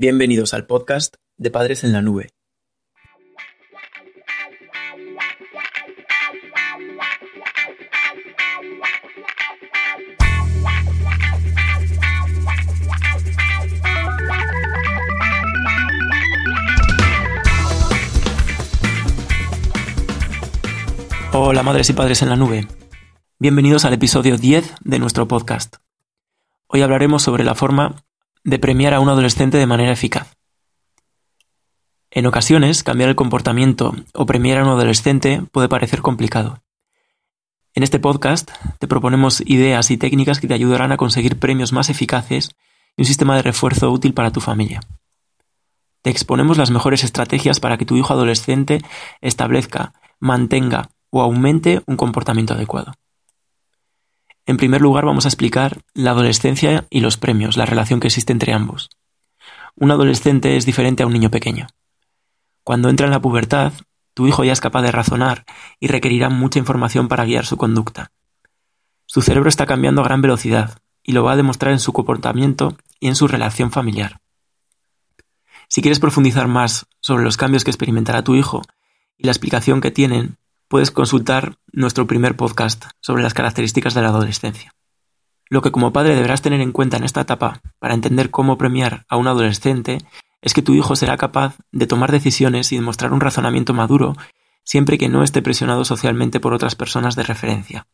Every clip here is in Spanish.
Bienvenidos al podcast de Padres en la Nube. Hola madres y padres en la nube. Bienvenidos al episodio 10 de nuestro podcast. Hoy hablaremos sobre la forma de premiar a un adolescente de manera eficaz. En ocasiones, cambiar el comportamiento o premiar a un adolescente puede parecer complicado. En este podcast te proponemos ideas y técnicas que te ayudarán a conseguir premios más eficaces y un sistema de refuerzo útil para tu familia. Te exponemos las mejores estrategias para que tu hijo adolescente establezca, mantenga o aumente un comportamiento adecuado. En primer lugar vamos a explicar la adolescencia y los premios, la relación que existe entre ambos. Un adolescente es diferente a un niño pequeño. Cuando entra en la pubertad, tu hijo ya es capaz de razonar y requerirá mucha información para guiar su conducta. Su cerebro está cambiando a gran velocidad y lo va a demostrar en su comportamiento y en su relación familiar. Si quieres profundizar más sobre los cambios que experimentará tu hijo y la explicación que tienen, puedes consultar nuestro primer podcast sobre las características de la adolescencia. Lo que como padre deberás tener en cuenta en esta etapa para entender cómo premiar a un adolescente es que tu hijo será capaz de tomar decisiones y demostrar un razonamiento maduro siempre que no esté presionado socialmente por otras personas de referencia.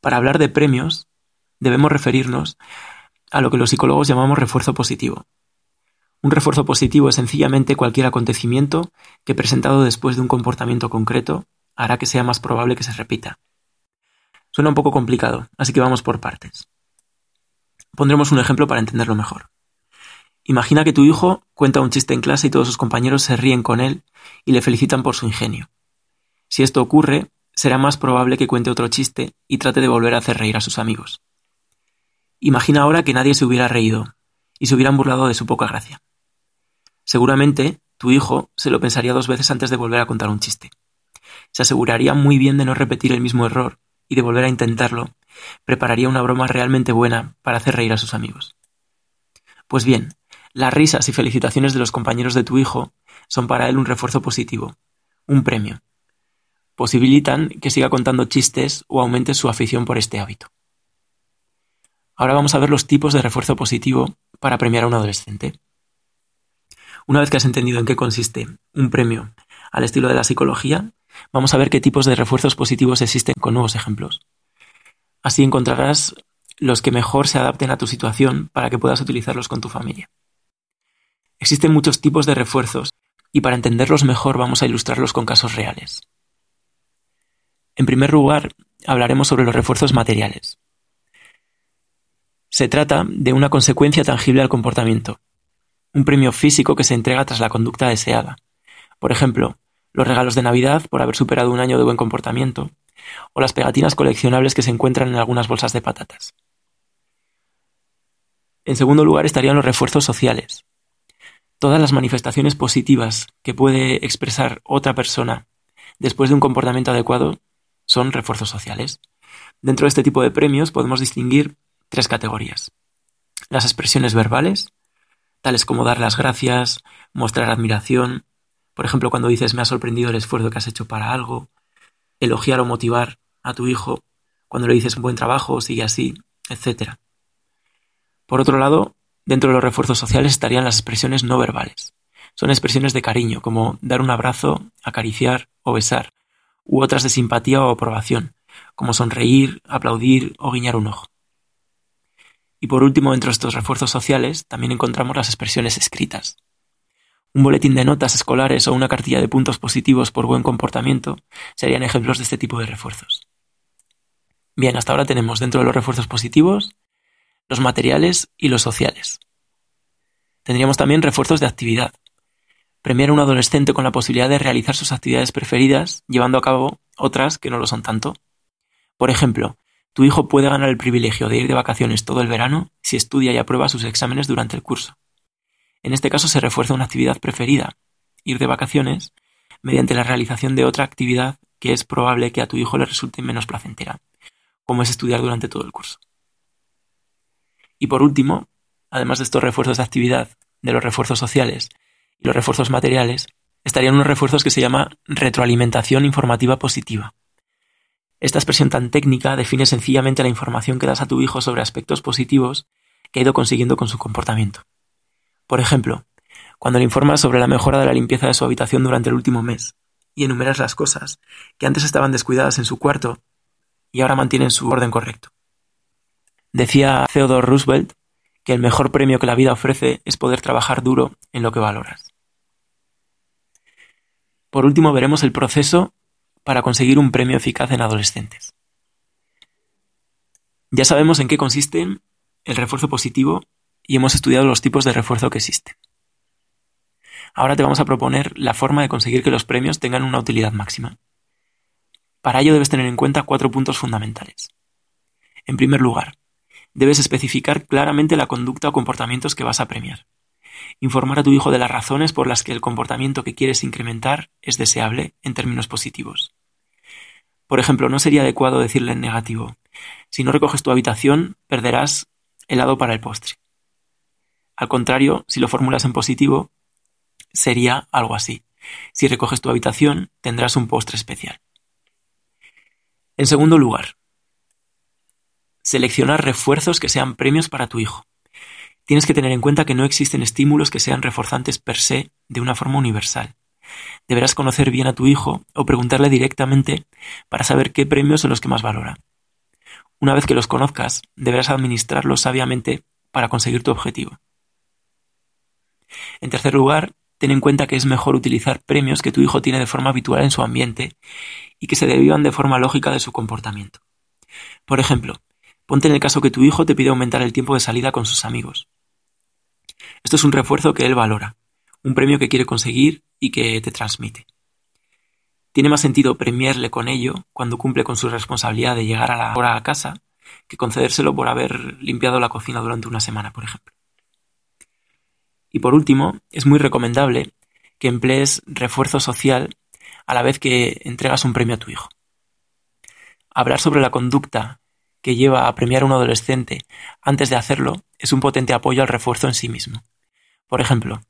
Para hablar de premios, debemos referirnos a lo que los psicólogos llamamos refuerzo positivo, un refuerzo positivo es sencillamente cualquier acontecimiento que presentado después de un comportamiento concreto hará que sea más probable que se repita. Suena un poco complicado, así que vamos por partes. Pondremos un ejemplo para entenderlo mejor. Imagina que tu hijo cuenta un chiste en clase y todos sus compañeros se ríen con él y le felicitan por su ingenio. Si esto ocurre, será más probable que cuente otro chiste y trate de volver a hacer reír a sus amigos. Imagina ahora que nadie se hubiera reído y se hubieran burlado de su poca gracia. Seguramente tu hijo se lo pensaría dos veces antes de volver a contar un chiste. Se aseguraría muy bien de no repetir el mismo error y de volver a intentarlo. Prepararía una broma realmente buena para hacer reír a sus amigos. Pues bien, las risas y felicitaciones de los compañeros de tu hijo son para él un refuerzo positivo, un premio. Posibilitan que siga contando chistes o aumente su afición por este hábito. Ahora vamos a ver los tipos de refuerzo positivo para premiar a un adolescente. Una vez que has entendido en qué consiste un premio al estilo de la psicología, vamos a ver qué tipos de refuerzos positivos existen con nuevos ejemplos. Así encontrarás los que mejor se adapten a tu situación para que puedas utilizarlos con tu familia. Existen muchos tipos de refuerzos y para entenderlos mejor vamos a ilustrarlos con casos reales. En primer lugar, hablaremos sobre los refuerzos materiales. Se trata de una consecuencia tangible al comportamiento, un premio físico que se entrega tras la conducta deseada. Por ejemplo, los regalos de Navidad por haber superado un año de buen comportamiento, o las pegatinas coleccionables que se encuentran en algunas bolsas de patatas. En segundo lugar estarían los refuerzos sociales. Todas las manifestaciones positivas que puede expresar otra persona después de un comportamiento adecuado son refuerzos sociales. Dentro de este tipo de premios podemos distinguir tres categorías. Las expresiones verbales, tales como dar las gracias, mostrar admiración, por ejemplo, cuando dices me ha sorprendido el esfuerzo que has hecho para algo, elogiar o motivar a tu hijo, cuando le dices buen trabajo, sigue así, etc. Por otro lado, dentro de los refuerzos sociales estarían las expresiones no verbales. Son expresiones de cariño, como dar un abrazo, acariciar o besar, u otras de simpatía o aprobación, como sonreír, aplaudir o guiñar un ojo. Y por último, dentro de estos refuerzos sociales, también encontramos las expresiones escritas. Un boletín de notas escolares o una cartilla de puntos positivos por buen comportamiento serían ejemplos de este tipo de refuerzos. Bien, hasta ahora tenemos dentro de los refuerzos positivos los materiales y los sociales. Tendríamos también refuerzos de actividad. Premiar a un adolescente con la posibilidad de realizar sus actividades preferidas, llevando a cabo otras que no lo son tanto. Por ejemplo, tu hijo puede ganar el privilegio de ir de vacaciones todo el verano si estudia y aprueba sus exámenes durante el curso. En este caso se refuerza una actividad preferida, ir de vacaciones, mediante la realización de otra actividad que es probable que a tu hijo le resulte menos placentera, como es estudiar durante todo el curso. Y por último, además de estos refuerzos de actividad, de los refuerzos sociales y los refuerzos materiales, estarían unos refuerzos que se llama retroalimentación informativa positiva. Esta expresión tan técnica define sencillamente la información que das a tu hijo sobre aspectos positivos que ha ido consiguiendo con su comportamiento. Por ejemplo, cuando le informas sobre la mejora de la limpieza de su habitación durante el último mes y enumeras las cosas que antes estaban descuidadas en su cuarto y ahora mantienen su orden correcto. Decía Theodore Roosevelt que el mejor premio que la vida ofrece es poder trabajar duro en lo que valoras. Por último, veremos el proceso para conseguir un premio eficaz en adolescentes. Ya sabemos en qué consiste el refuerzo positivo y hemos estudiado los tipos de refuerzo que existen. Ahora te vamos a proponer la forma de conseguir que los premios tengan una utilidad máxima. Para ello debes tener en cuenta cuatro puntos fundamentales. En primer lugar, debes especificar claramente la conducta o comportamientos que vas a premiar. Informar a tu hijo de las razones por las que el comportamiento que quieres incrementar es deseable en términos positivos. Por ejemplo, no sería adecuado decirle en negativo, si no recoges tu habitación, perderás helado para el postre. Al contrario, si lo formulas en positivo, sería algo así. Si recoges tu habitación, tendrás un postre especial. En segundo lugar, seleccionar refuerzos que sean premios para tu hijo. Tienes que tener en cuenta que no existen estímulos que sean reforzantes per se de una forma universal. Deberás conocer bien a tu hijo o preguntarle directamente para saber qué premios son los que más valora. Una vez que los conozcas, deberás administrarlos sabiamente para conseguir tu objetivo. En tercer lugar, ten en cuenta que es mejor utilizar premios que tu hijo tiene de forma habitual en su ambiente y que se derivan de forma lógica de su comportamiento. Por ejemplo, ponte en el caso que tu hijo te pide aumentar el tiempo de salida con sus amigos. Esto es un refuerzo que él valora, un premio que quiere conseguir y que te transmite. Tiene más sentido premiarle con ello cuando cumple con su responsabilidad de llegar a la hora a casa que concedérselo por haber limpiado la cocina durante una semana, por ejemplo. Y por último, es muy recomendable que emplees refuerzo social a la vez que entregas un premio a tu hijo. Hablar sobre la conducta que lleva a premiar a un adolescente antes de hacerlo es un potente apoyo al refuerzo en sí mismo. Por ejemplo,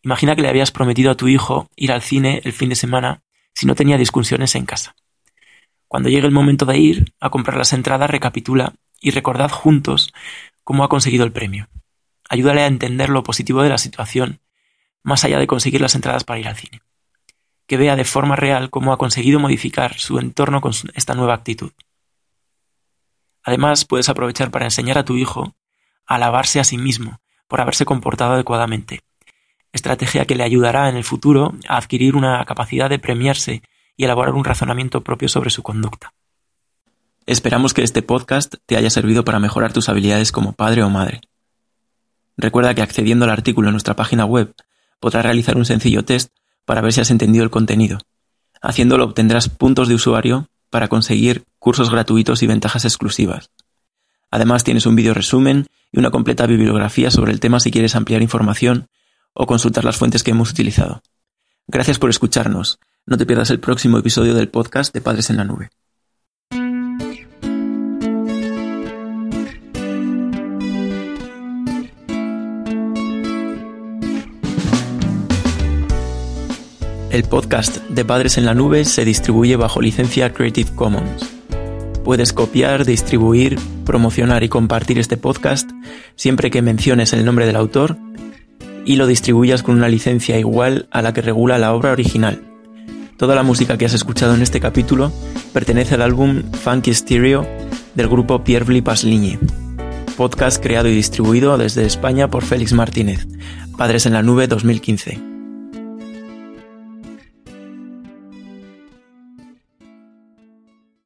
imagina que le habías prometido a tu hijo ir al cine el fin de semana si no tenía discusiones en casa. Cuando llegue el momento de ir a comprar las entradas, recapitula y recordad juntos cómo ha conseguido el premio. Ayúdale a entender lo positivo de la situación, más allá de conseguir las entradas para ir al cine. Que vea de forma real cómo ha conseguido modificar su entorno con esta nueva actitud. Además, puedes aprovechar para enseñar a tu hijo a alabarse a sí mismo por haberse comportado adecuadamente, estrategia que le ayudará en el futuro a adquirir una capacidad de premiarse y elaborar un razonamiento propio sobre su conducta. Esperamos que este podcast te haya servido para mejorar tus habilidades como padre o madre. Recuerda que accediendo al artículo en nuestra página web podrás realizar un sencillo test para ver si has entendido el contenido. Haciéndolo obtendrás puntos de usuario para conseguir cursos gratuitos y ventajas exclusivas. Además tienes un vídeo resumen y una completa bibliografía sobre el tema si quieres ampliar información o consultar las fuentes que hemos utilizado. Gracias por escucharnos. No te pierdas el próximo episodio del podcast de Padres en la Nube. El podcast de Padres en la Nube se distribuye bajo licencia Creative Commons. Puedes copiar, distribuir, promocionar y compartir este podcast siempre que menciones el nombre del autor y lo distribuyas con una licencia igual a la que regula la obra original. Toda la música que has escuchado en este capítulo pertenece al álbum Funky Stereo del grupo Pierre Blipas Ligne. Podcast creado y distribuido desde España por Félix Martínez. Padres en la Nube 2015.